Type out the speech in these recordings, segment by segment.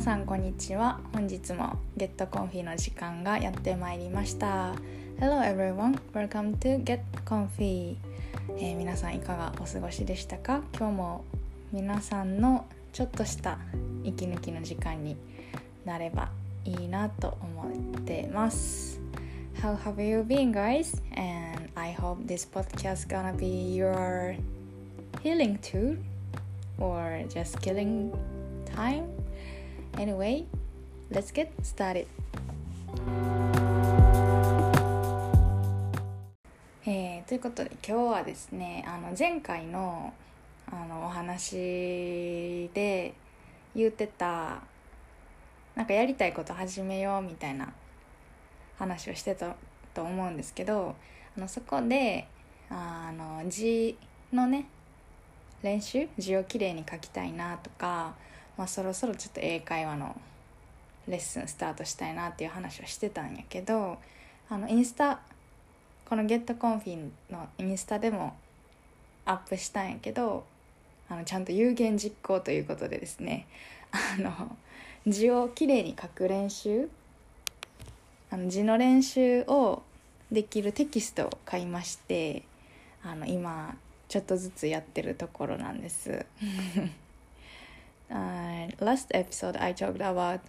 皆さんこんにちは本日もゲットコンフィの時間がやってまいりました Hello everyone welcome to Get Comfy、えー、皆さんいかがお過ごしでしたか今日も皆さんのちょっとした息抜きの時間になればいいなと思ってます How have you been guys? And I hope this podcast gonna be your healing tool or just killing time Anyway, let's get started. えー、ということで今日はですねあの前回のあのお話で言ってたなんかやりたいこと始めようみたいな話をしてたと思うんですけどあのそこであの字のね練習字をきれいに書きたいなとかまあ、そろそろちょっと英会話のレッスンスタートしたいなっていう話をしてたんやけどあのインスタこのゲットコンフィンのインスタでもアップしたんやけどあのちゃんと有言実行ということでですね あの字をきれいに書く練習あの字の練習をできるテキストを買いましてあの今ちょっとずつやってるところなんです。Uh, last episode I talked about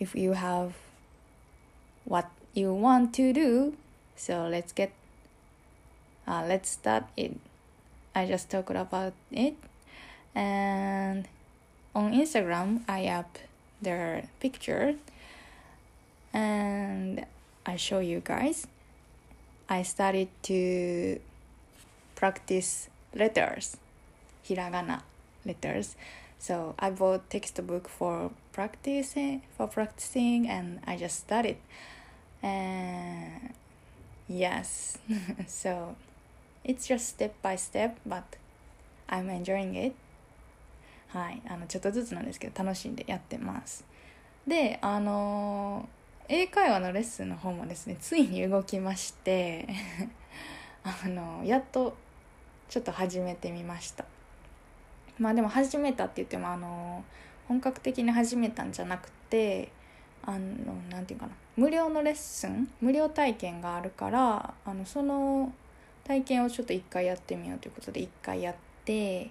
if you have what you want to do. So let's get uh, let's start it. I just talked about it. And on Instagram I up their picture. And I show you guys. I started to practice letters hiragana letters so I bought textbook for practicing for practicing and I just studied. And yes, so it's just step by step, but I'm enjoying it. はい、あのちょっとずつなんですけど楽しんでやってます。で、あの英会話のレッスンの方もですね、ついに動きましてあのやっとちょっと始めてみました。まあでも始めたって言ってもあの本格的に始めたんじゃなくてあのなんていうかな。無料のレッスン無料体験があるからあのその体験をちょっと一回やってみようということで一回やって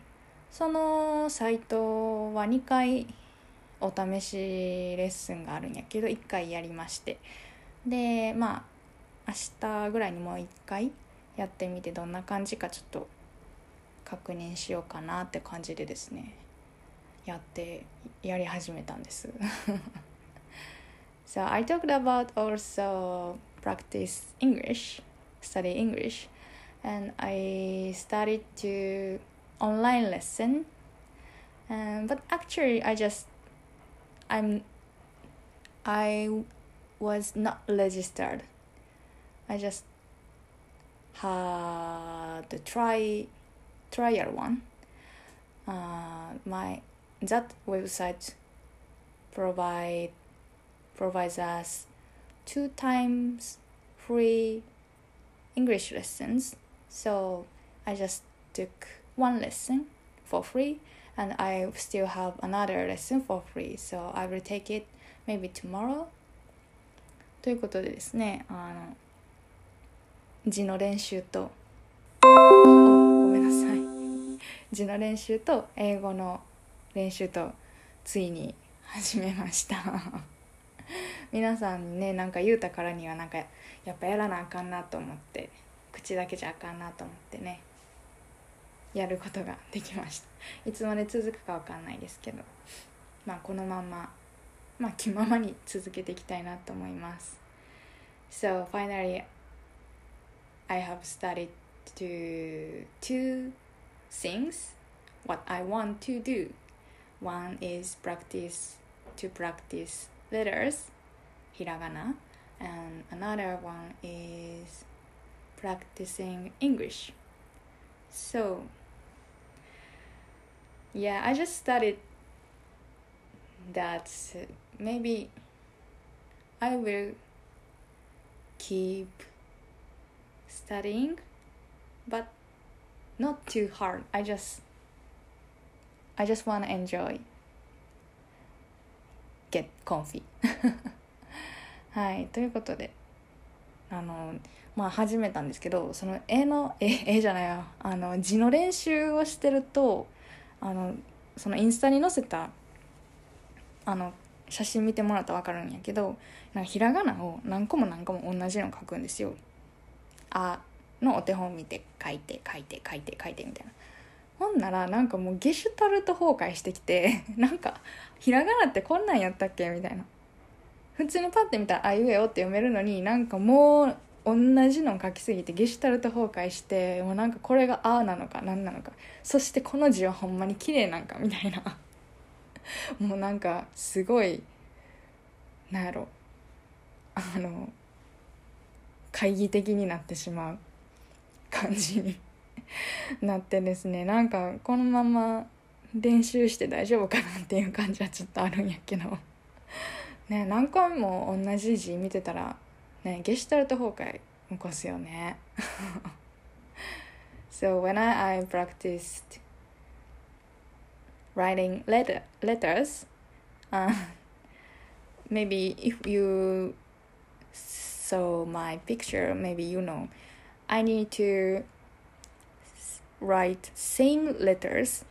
そのサイトは2回お試しレッスンがあるんやけど1回やりまして。でまあ明日ぐらいにもう1回やってみてどんな感じかちょっと確認しようかなって感じでですねやってやり始めたんです So I talked about also practice English study English and I started to online lesson um, but actually I just I'm I was not registered I just had to try trial one. Uh, my that website provide provides us two times free English lessons. So I just took one lesson for free and I still have another lesson for free. So I will take it maybe tomorrow. ということでですね、あの字の練習と 字の練習と英語の練習とついに始めました。皆さんねなんか言うたからにはなんかやっぱやらなあかんなと思って口だけじゃあかんなと思ってねやることができました。いつまで続くかわかんないですけどまあこのまままあ気ままに続けていきたいなと思います。So finally I have started to to things what I want to do. One is practice to practice letters, hiragana, and another one is practicing English. So, yeah, I just studied that maybe I will keep studying, but not too hard. I just I just want to enjoy get comfy はいということであのまあ始めたんですけどその絵の絵絵じゃないやあの字の練習をしてるとあのそのインスタに載せたあの写真見てもらったら分かるんやけどなんかひらがなを何個も何個も同じの書くんですよ。あのお手本見て書いて書いて書いて書いてみたいな。ほんならなんかもうゲシュタルト崩壊してきて なんかひらがなってこんなんやったっけみたいな。普通にパッて見たら「あいうえお」って読めるのになんかもう同じの書きすぎてゲシュタルト崩壊してもうなんかこれが「あ」なのか何なのか。そしてこの字はほんまに綺麗なんかみたいな。もうなんかすごいなんやろ。あの懐疑的になってしまう。感じになってですねなんかこのまま練習して大丈夫かなっていう感じはちょっとあるんやけどね何回も同じ字見てたらねゲシュタルト崩壊起こすよね So when I, I practiced writing letter, letters uh, maybe if you saw my picture maybe you know I need to write same letters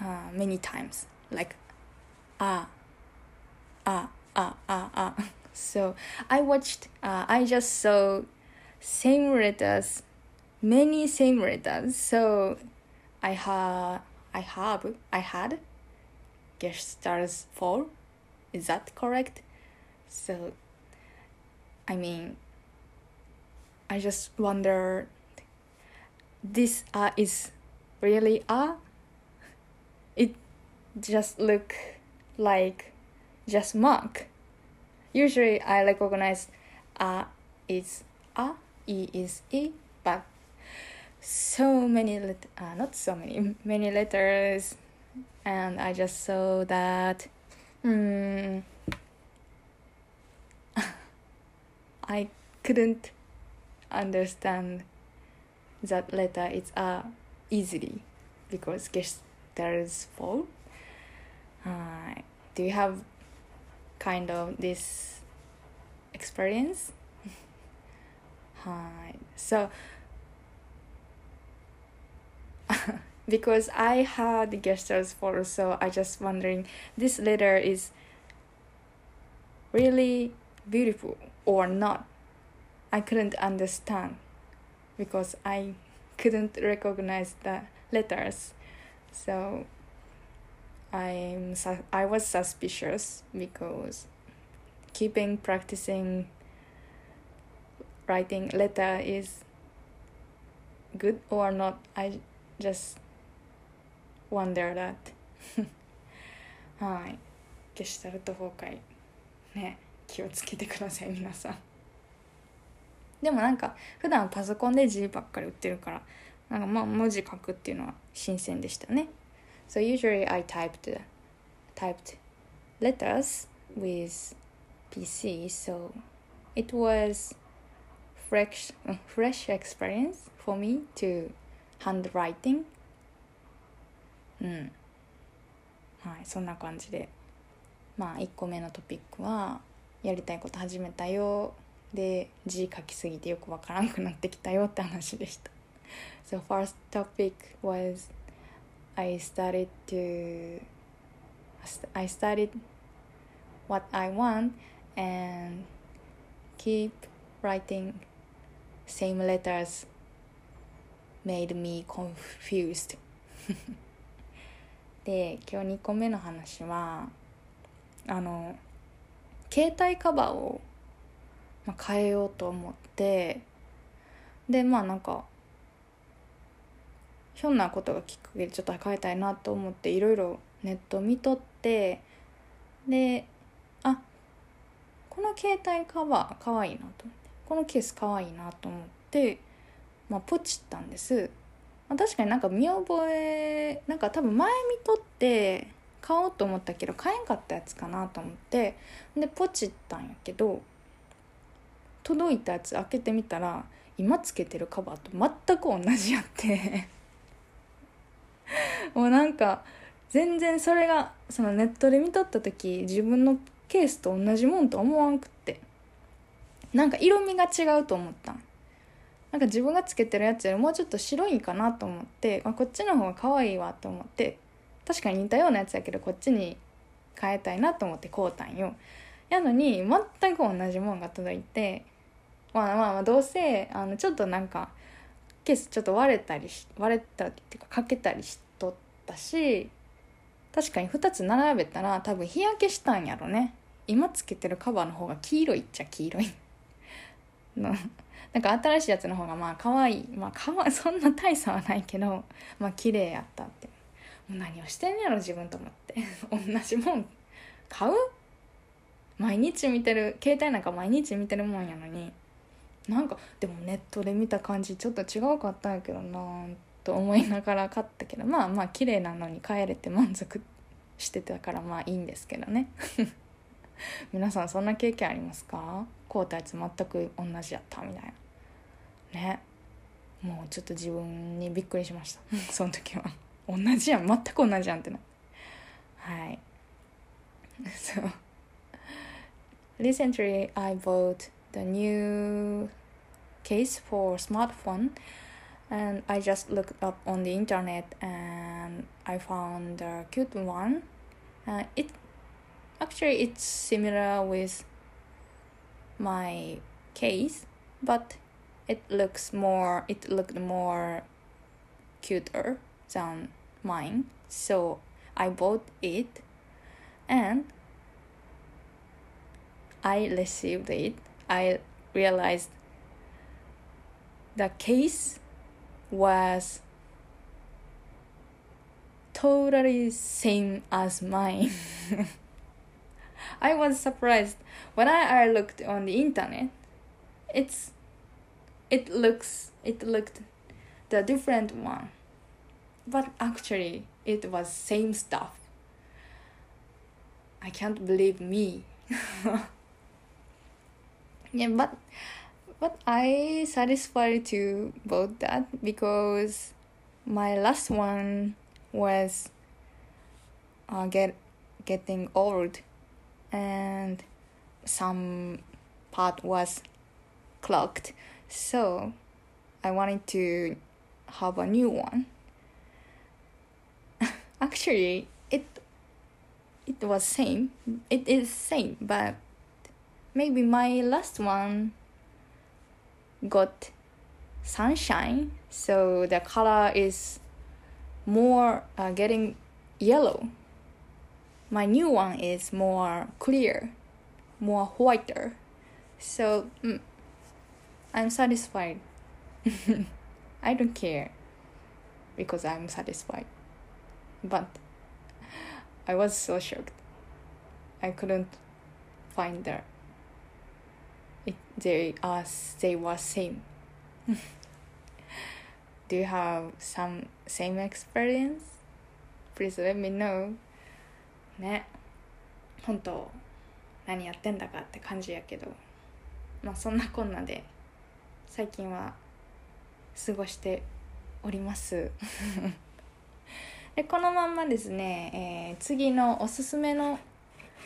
uh, many times. Like ah ah ah ah ah so i watched uh, i just saw same letters many same letters. So i have i have i had gestures for is that correct? So i mean i just wonder this uh, is really a it just look like just mark usually i recognize a is a e is e but so many let- uh, not so many many letters. And i just saw that hmm, i couldn't understand that letter is uh, easily because gestures fall. Uh, do you have kind of this experience? Hi. So because I had gestures fall, so I just wondering this letter is really beautiful or not. I couldn't understand because I couldn't recognize the letters. So I'm su- I was suspicious because keeping practicing writing letter is good or not. I just wonder that. はい。ゲシュタルト崩壊。ね。気をつけてください、皆さん。 でもなんか普段パソコンで字ばっかり打ってるからなんかまあ文字書くっていうのは新鮮でしたね So usually I typed typed letters with PC so it was fresh fresh experience for me to handwriting うんはいそんな感じでまあ1個目のトピックはやりたいこと始めたよで字書きすぎてよくわからんくなってきたよって話でした So first topic was I started to I started what I want and keep writing same letters made me confused で今日2個目の話はあの携帯カバーをまあ、変えようと思ってでまあなんかひょんなことがきっかけでちょっと変えたいなと思っていろいろネット見とってであこの携帯カバーかわいいなと思ってこのケースかわいいなと思ってまあポチったんです、まあ、確かになんか見覚えなんか多分前見とって買おうと思ったけど買えんかったやつかなと思ってでポチったんやけど届いたやつ開けてみたら今つけてるカバーと全く同じやって。もうなんか全然それがそのネットで見とった時自分のケースと同じもんと思わんくって。なんか色味が違うと思ったん。なんか自分がつけてるやつよりもうちょっと白いかなと思って、まあ、こっちの方が可愛いわと思って確かに似たようなやつやけどこっちに変えたいなと思って買うたんよ。やのに全く同じもんが届いてまあまあまあどうせあのちょっとなんかケースちょっと割れたりし割れたっていうかかけたりしとったし確かに2つ並べたら多分日焼けしたんやろね。今つけてるカバーの方が黄色いっちゃ黄色い。の なんか新しいやつの方がまあ可愛い。まあかわそんな大差はないけどまあ綺麗やったって。もう何をしてんやろ自分と思って。同じもん。買う？毎日見てる携帯なんか毎日見てるもんやのに。なんかでもネットで見た感じちょっと違うかったんやけどなと思いながら買ったけどまあまあ綺麗なのに帰れて満足してたからまあいいんですけどね。皆さんそんな経験ありますか？買うたやつ全く同じやったみたいな。ね。もうちょっと自分にびっくりしました。その時は。同じやん。全く同じやんってな。はい。So recently I bought the new case for smartphone and I just looked up on the internet and I found a cute one. Uh, it actually it's similar with my case, but it looks more it looked more cuter than mine. So I bought it and I received it. I realized the case was totally same as mine. I was surprised when I, looked on the internet. It's it looks it looked the different one, but actually it was same stuff. I can't believe me. yeah, but but I satisfied to both that because my last one was uh, get getting old and some part was clogged. So I wanted to have a new one. Actually it it was same it is same but maybe my last one got sunshine so the color is more uh, getting yellow. My new one is more clear more whiter. So mm, i'm satisfied. I don't care because i'm satisfied. But i was so shocked. I couldn't find the they are they were same. Do you have some same experience? Please let me know. ね。本当何やってんだかって感じやけど。まあそんなこんなで最近は過ごしております。でこのまんまですね、えー、次のおすすめの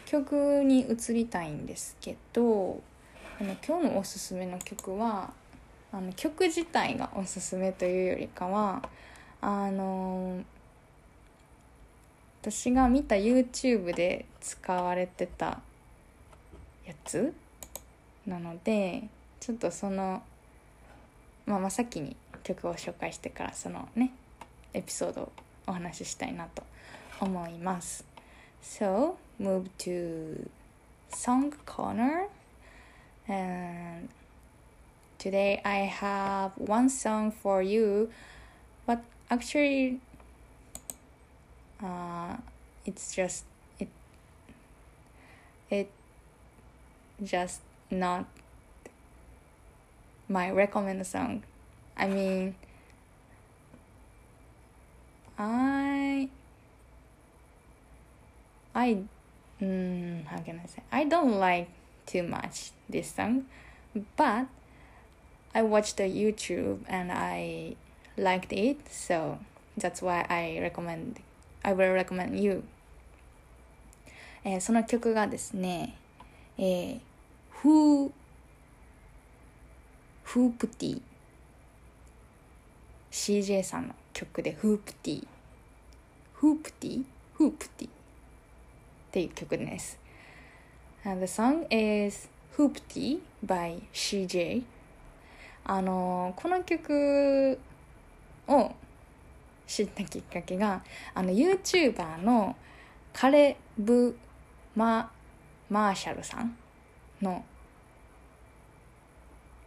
曲に移りたいんですけどあの今日のおすすめの曲はあの曲自体がおすすめというよりかはあの私が見た YouTube で使われてたやつなのでちょっとそのまあまあ先に曲を紹介してからそのねエピソードをお話ししたいなと思います。So move to song corner. And today I have one song for you but actually uh, it's just it it just not my recommended song. I mean I I mm, how can I say? I don't like too much this song but I watched the YouTube and I liked it so that's why I recommend I will recommend you えー、その曲がですね、えー、フー、フープティ CJ さんの曲でフープティフープティフープティっていう曲です。 And the song is Hoopty by CJ あのこの曲を知ったきっかけがあの YouTuber のカレブママーシャルさんの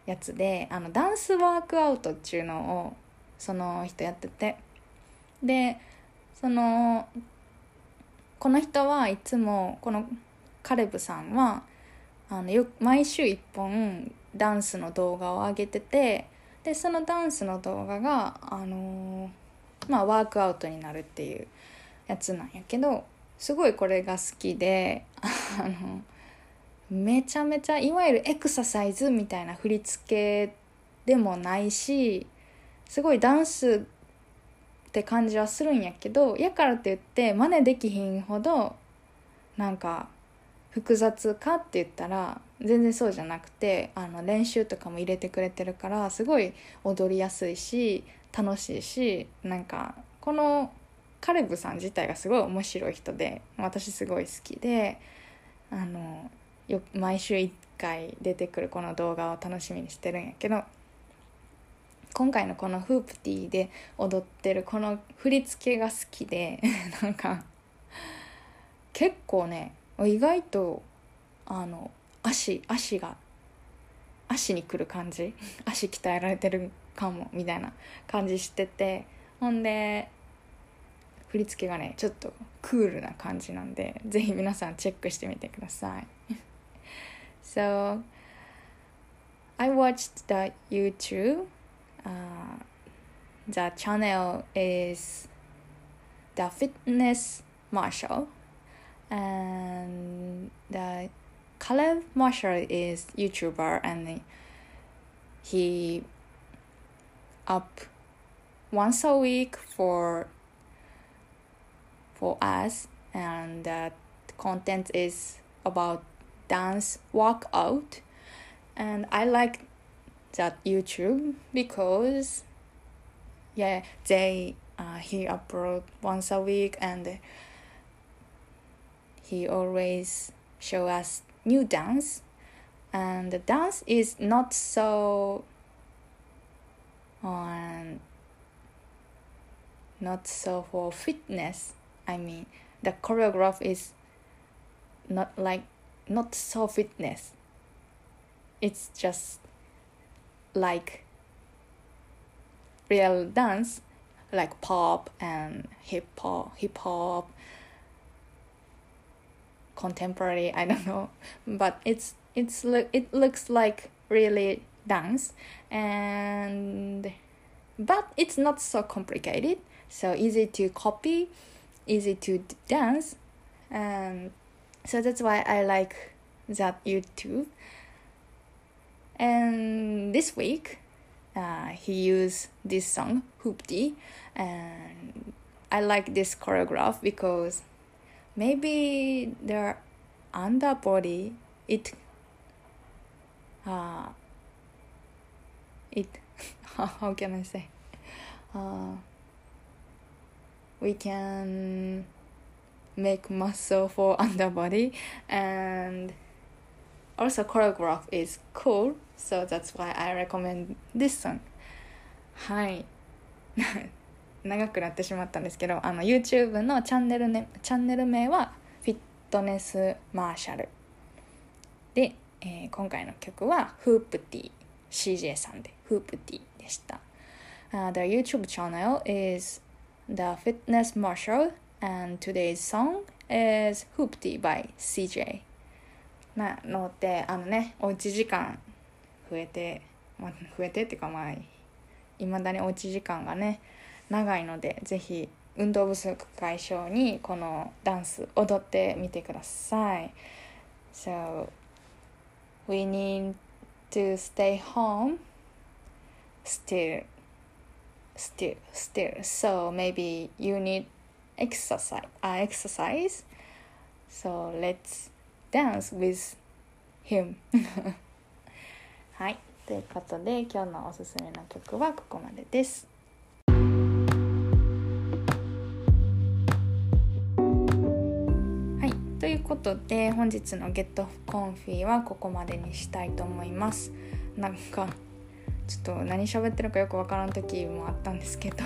やつであのダンスワークアウトっていうのをその人やってて。でそのこの人はいつもこのカレブさんはあのよ毎週1本ダンスの動画を上げててでそのダンスの動画が、あのー、まあ、ワークアウトになるっていうやつなんやけどすごいこれが好きであのめちゃめちゃいわゆるエクササイズみたいな振り付けでもないしすごいダンスって感じはするんやけどやからって言って真似できひんほどなんか複雑かって言ったら全然そうじゃなくてあの練習とかも入れてくれてるからすごい踊りやすいし楽しいしなんかこのカレブさん自体がすごい面白い人で私すごい好きであのよ毎週1回出てくるこの動画を楽しみにしてるんやけど今回のこのフープティーで踊ってるこの振り付けが好きで なんか結構ね意外とあの足足が足にくる感じ？足鍛えられてるかもみたいな感じしてて。ほんで振り付けがねちょっとクールな感じなんでぜひ皆さんチェックしてみてください。So I watched the YouTube、uh, the channel is the fitness marshal. And the Caleb Marshall is YouTuber and he up once a week for for us. And the content is about dance workout and I like that YouTube because yeah they uh, he upload once a week and he always show us new dance. And the dance is not so um, not so for fitness i mean. The choreograph is not like not so fitness. It's just like real dance like pop and hip hop hip hop contemporary i don't know. But it's it's look it looks like really dance. And but it's not so complicated. So easy to copy easy to dance. And so that's why i like that youtube. And this week uh, he used this song hoopty and i like this choreograph because maybe their underbody it uh it how can i say? Uh we can make muscle for underbody and also choreograph is cool so that's why i recommend this song はい長くなってしまったんですけどあの YouTube のチャンネル,、ね、チャンネル名はフィットネスマーシャル。で、えー、今回の曲はフープティ CJ さんでフープティでした、uh, The YouTube channel is The Fitness Marshal and today's song is Hoopty by CJ なのであのねおうち時間増えて、ま、増えてっていうかまあいまだにおうち時間がね長いのでぜひ運動不足解消にこのダンス踊ってみてください So we need to stay home still still still so maybe you need exercise, uh, exercise. So let's dance with him. はい。ということで今日のおすすめの曲はここまでです。ことで本日のゲットコンフィはここまでにしたいと思います。なんかちょっと何喋ってるかよくわからん時もあったんですけど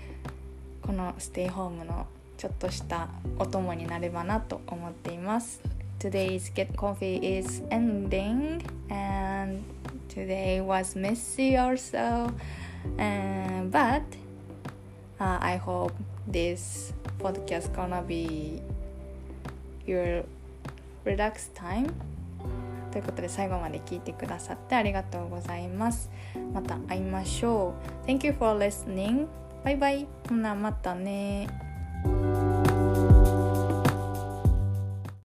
このステイホームのちょっとしたお供になればなと思っています。Today's Get Coffee is ending and today was messy also uh, but uh, I hope this podcast gonna be your relax time ということで最後まで聞いてくださってありがとうございます。また会いましょう。Thank you for listening バイバイ。ほなまたね